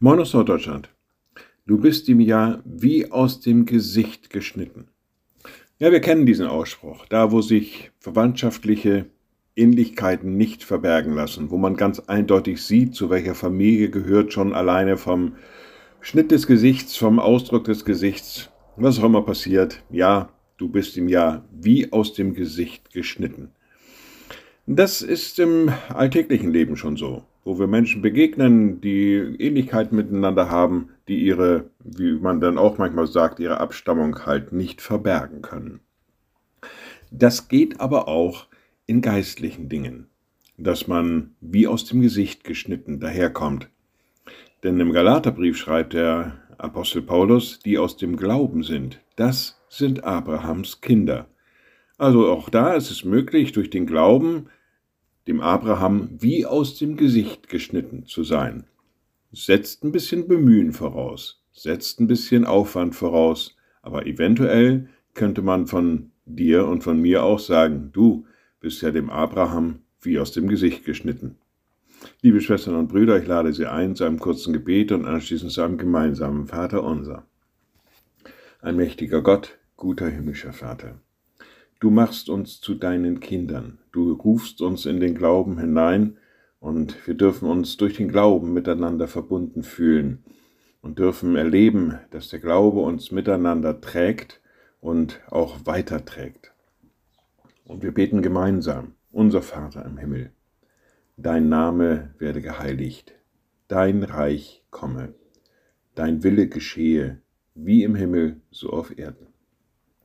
Moin aus Norddeutschland. Du bist ihm ja wie aus dem Gesicht geschnitten. Ja, wir kennen diesen Ausspruch. Da, wo sich verwandtschaftliche Ähnlichkeiten nicht verbergen lassen, wo man ganz eindeutig sieht, zu welcher Familie gehört, schon alleine vom Schnitt des Gesichts, vom Ausdruck des Gesichts, was auch immer passiert. Ja, du bist ihm ja wie aus dem Gesicht geschnitten. Das ist im alltäglichen Leben schon so wo wir Menschen begegnen, die Ähnlichkeiten miteinander haben, die ihre, wie man dann auch manchmal sagt, ihre Abstammung halt nicht verbergen können. Das geht aber auch in geistlichen Dingen, dass man wie aus dem Gesicht geschnitten daherkommt. Denn im Galaterbrief schreibt der Apostel Paulus, die aus dem Glauben sind, das sind Abrahams Kinder. Also auch da ist es möglich, durch den Glauben dem Abraham wie aus dem Gesicht geschnitten zu sein. Setzt ein bisschen Bemühen voraus, setzt ein bisschen Aufwand voraus, aber eventuell könnte man von dir und von mir auch sagen, du bist ja dem Abraham wie aus dem Gesicht geschnitten. Liebe Schwestern und Brüder, ich lade Sie ein zu einem kurzen Gebet und anschließend zu einem gemeinsamen Vater unser. Ein mächtiger Gott, guter himmlischer Vater. Du machst uns zu deinen Kindern. Du rufst uns in den Glauben hinein und wir dürfen uns durch den Glauben miteinander verbunden fühlen und dürfen erleben, dass der Glaube uns miteinander trägt und auch weiterträgt. Und wir beten gemeinsam, unser Vater im Himmel, dein Name werde geheiligt, dein Reich komme, dein Wille geschehe, wie im Himmel, so auf Erden.